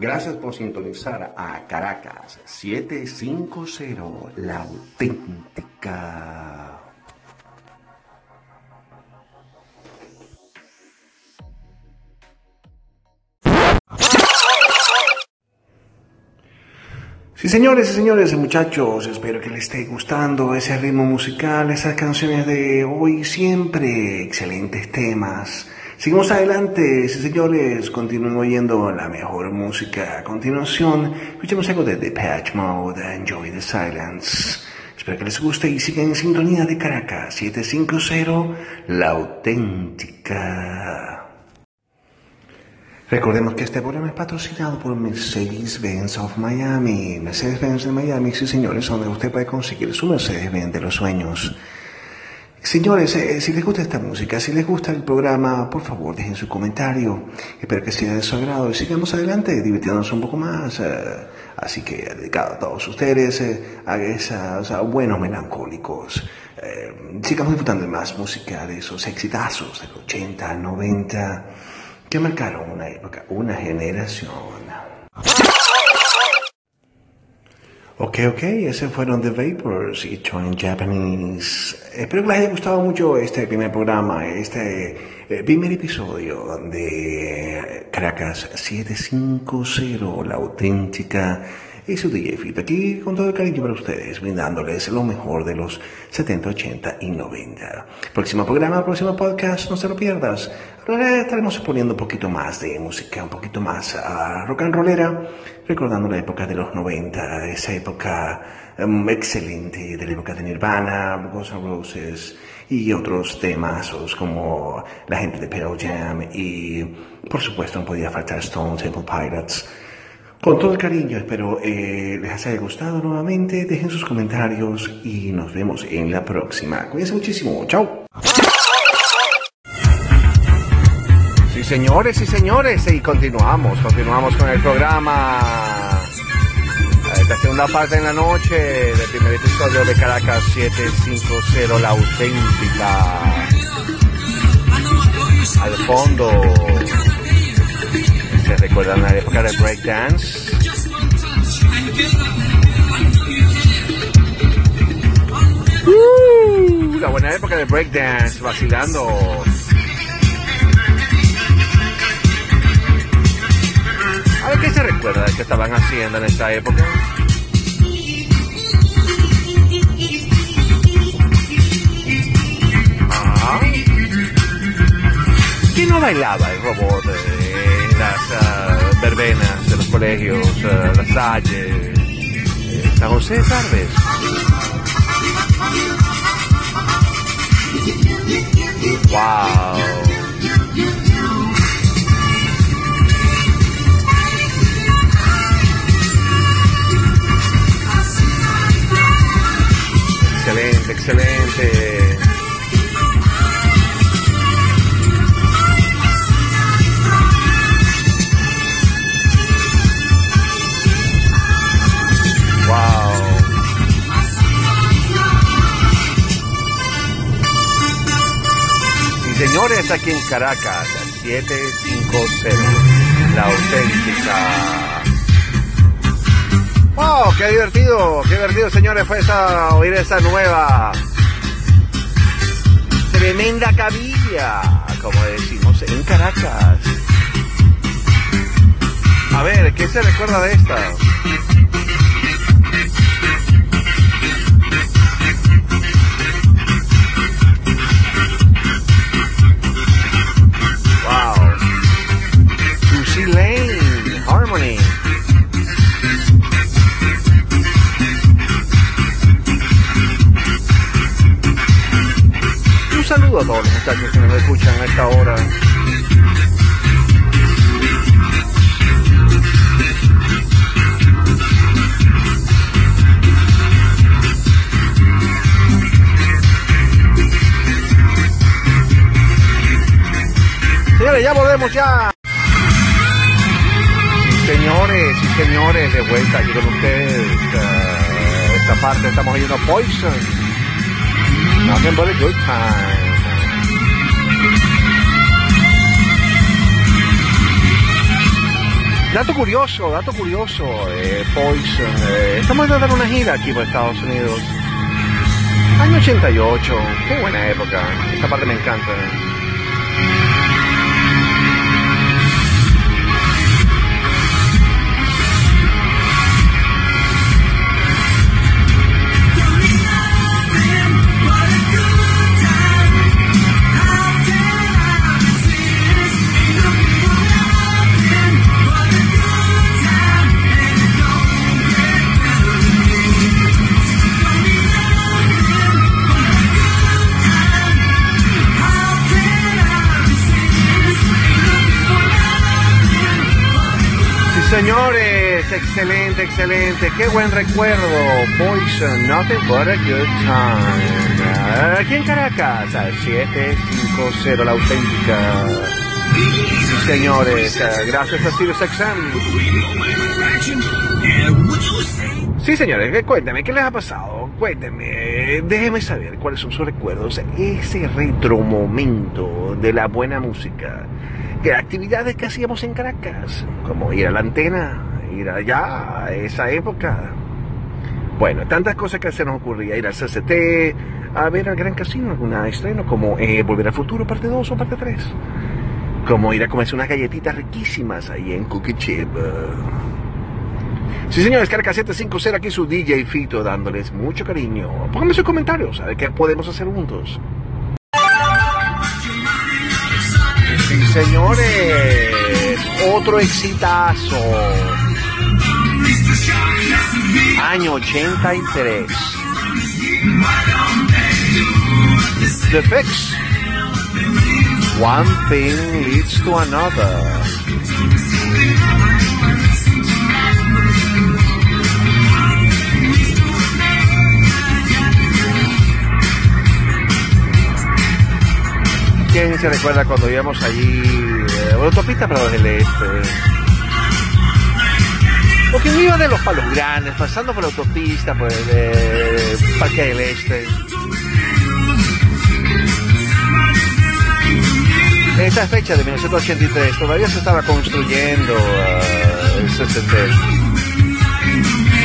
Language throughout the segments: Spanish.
Gracias por sintonizar a Caracas 750, la auténtica. Sí, señores y señores, muchachos, espero que les esté gustando ese ritmo musical, esas canciones de hoy siempre, excelentes temas. Seguimos adelante, sí, señores, continúen oyendo la mejor música. A continuación, escuchemos algo de The Patch Mode, Enjoy the Silence. Espero que les guste y sigan en sintonía de Caracas 750, la auténtica. Recordemos que este programa es patrocinado por Mercedes-Benz of Miami. Mercedes-Benz de Miami, sí señores, donde usted puede conseguir su Mercedes-Benz de los sueños. Señores, eh, si les gusta esta música, si les gusta el programa, por favor dejen su comentario. Espero que sea de su agrado y sigamos adelante divirtiéndonos un poco más. eh, así que dedicado a todos ustedes, eh, a esos a buenos melancólicos. Eh, sigamos disfrutando de más música de esos exitazos del 80, 90 que marcaron una época, una generación. Ok, ok, ese fueron The Vapors y en Japanese. Espero que les haya gustado mucho este primer programa, este eh, primer episodio de Caracas 750, la auténtica. Y su DJ Fito aquí con todo el cariño para ustedes, brindándoles lo mejor de los 70, 80 y 90. Próximo programa, próximo podcast, no se lo pierdas. Ahora estaremos poniendo un poquito más de música, un poquito más ah, rock and rollera, recordando la época de los 90, esa época em, excelente de la época de Nirvana, Guns N' Roses y otros temas como la gente de Pearl Jam y por supuesto no podía faltar Stone Temple Pilots. Con todo el cariño, espero eh, les haya gustado nuevamente. Dejen sus comentarios y nos vemos en la próxima. Cuídense muchísimo. Chao. Sí, señores y señores, y continuamos, continuamos con el programa. Esta segunda parte en la noche del primer episodio de Caracas 750, la auténtica. Al fondo, ¿se recuerdan la época del breakdance? Uh, la buena época del breakdance, vacilando. A ver qué se recuerda de que estaban haciendo en esa época. Ajá. ¿Quién no bailaba el robot en las ah, verbenas de los colegios, ah, La Salle, eh, San José, tal vez? Wow. Excelente, excelente. Y señores, aquí en Caracas, 750, la auténtica. ¡Wow! ¡Qué divertido! ¡Qué divertido, señores! Fue esa, oír esa nueva. Tremenda cabilla, como decimos en Caracas. A ver, ¿qué se recuerda de esta? Ya volvemos ya. Señores y señores, de vuelta aquí con ustedes. eh, esta parte estamos oyendo Poison. Nothing but a good time. Dato curioso, dato curioso, eh, Poison. Eh, estamos a dar una gira aquí por Estados Unidos. Año 88, qué buena época. Esta parte me encanta. Excelente, excelente. Qué buen recuerdo. Poison, nothing but a good time. Aquí en Caracas, a 750, la auténtica. Señores, gracias a Sirius XM. Sí, señores, cuéntame, ¿qué les ha pasado? Cuéntenme, déjenme saber cuáles son sus recuerdos. Ese retro momento de la buena música que actividades que hacíamos en Caracas, como ir a la antena, ir allá, a esa época. Bueno, tantas cosas que se nos ocurría, ir al CCT, a ver al Gran Casino, alguna estreno, como eh, Volver al Futuro, parte 2 o parte 3. Como ir a comerse unas galletitas riquísimas ahí en Cookie Chip. Sí, señores, Caracas 750, aquí su DJ Fito, dándoles mucho cariño. Pónganme sus comentarios, a ver qué podemos hacer juntos. señores, otro exitazo. Año 83. The Fix. One thing leads to another. ¿Quién se recuerda cuando íbamos allí, eh, autopista pero del este? O quien iba de los palos grandes, pasando por la autopista, por el eh, Parque del Este. En esa fecha de 1983 todavía se estaba construyendo uh, el CCT.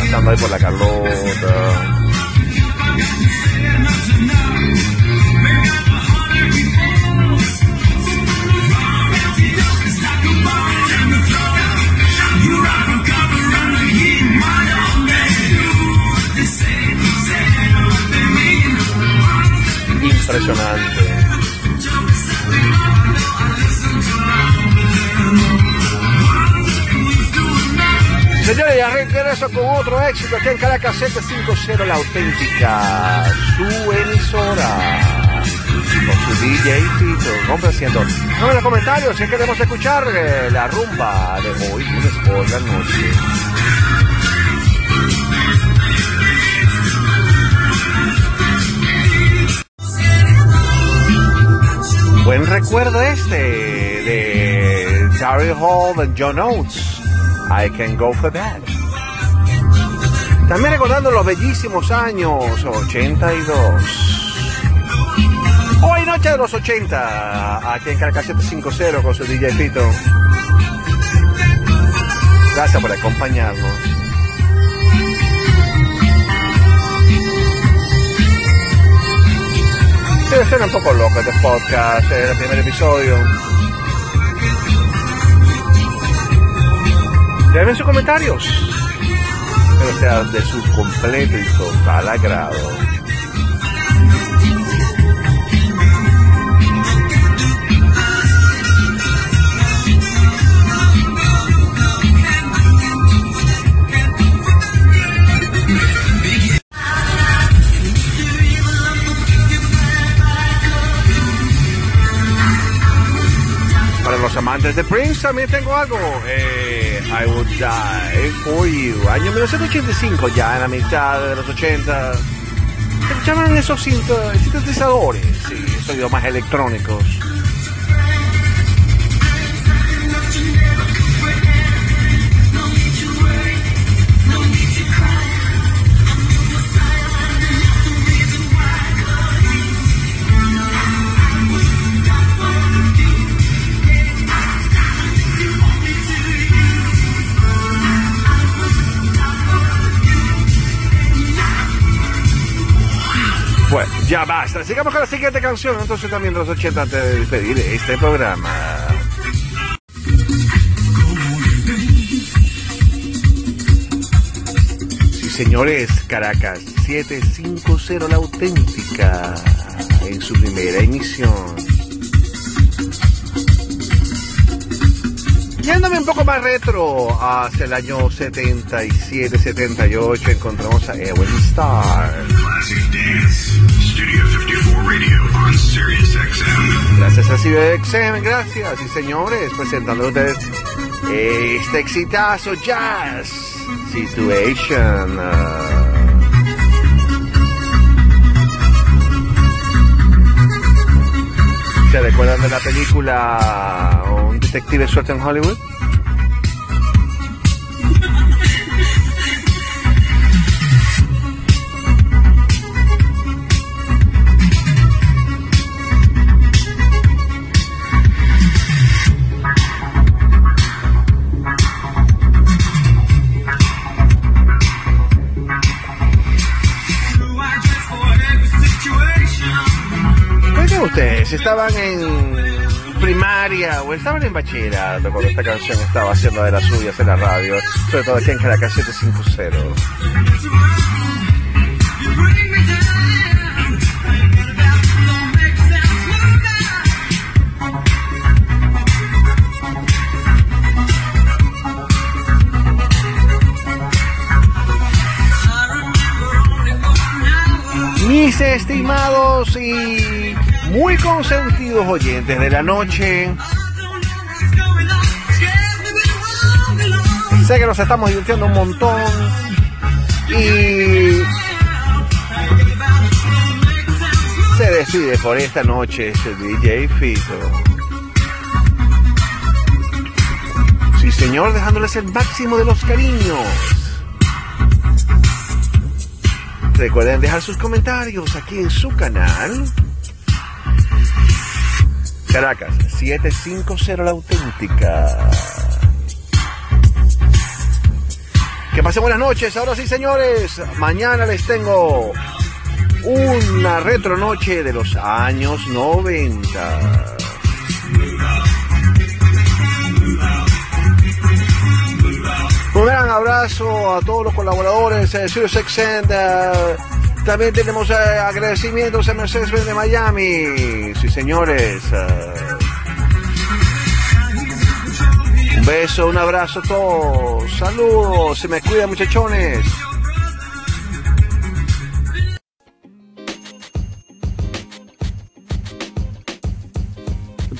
Pasando ahí por la Carlota. Impresionante. Señores, ya regreso con otro éxito aquí en Caracas 750, la auténtica, su emisora. Con su DJ Fito, complaciendo. No en los comentarios si queremos escuchar eh, la rumba de hoy, lunes por la noche. Buen recuerdo este de Terry Hall y John Oates. I can go for that. También recordando los bellísimos años 82. Hoy noche de los 80, aquí en Caracas 750 con su DJ Pito. Gracias por acompañarnos. Debe ser un poco loco este podcast, es el primer episodio. Déjenme sus comentarios. Pero sea de su completo y total agrado. Amantes de Prince también tengo algo. Eh, I Would Die For You. Año 1985, ya en la mitad de los 80. Se llaman esos sintetizadores, sí, esos más electrónicos. Ya basta. Sigamos con la siguiente canción. Entonces también los 80 antes de despedir este programa. Sí, señores, Caracas 750 la auténtica en su primera emisión. Yéndome un poco más retro, hacia el año 77, 78, encontramos a Ewan Star. Gracias a XM, gracias. Y señores, presentando a ustedes este exitazo Jazz Situation. ¿Se recuerdan de la película Un detective suelto en Hollywood? Ustedes? ¿Estaban en primaria o estaban en bachillerato cuando esta canción estaba haciendo de las suyas en la radio? Sobre todo aquí en Caracas 750. Mis estimados y muy consentidos oyentes de la noche. Sé que nos estamos divirtiendo un montón y se decide por esta noche este DJ Fito. Sí, señor, dejándoles el máximo de los cariños. Recuerden dejar sus comentarios aquí en su canal. Caracas, 750 La Auténtica. Que pasen buenas noches. Ahora sí, señores. Mañana les tengo una retro noche de los años 90. Un gran abrazo a todos los colaboradores de Sirius XM. También tenemos eh, agradecimientos a Mercedes de Miami. Sí, señores. Eh. un beso, un abrazo a todos. Saludos. Se me cuida, muchachones.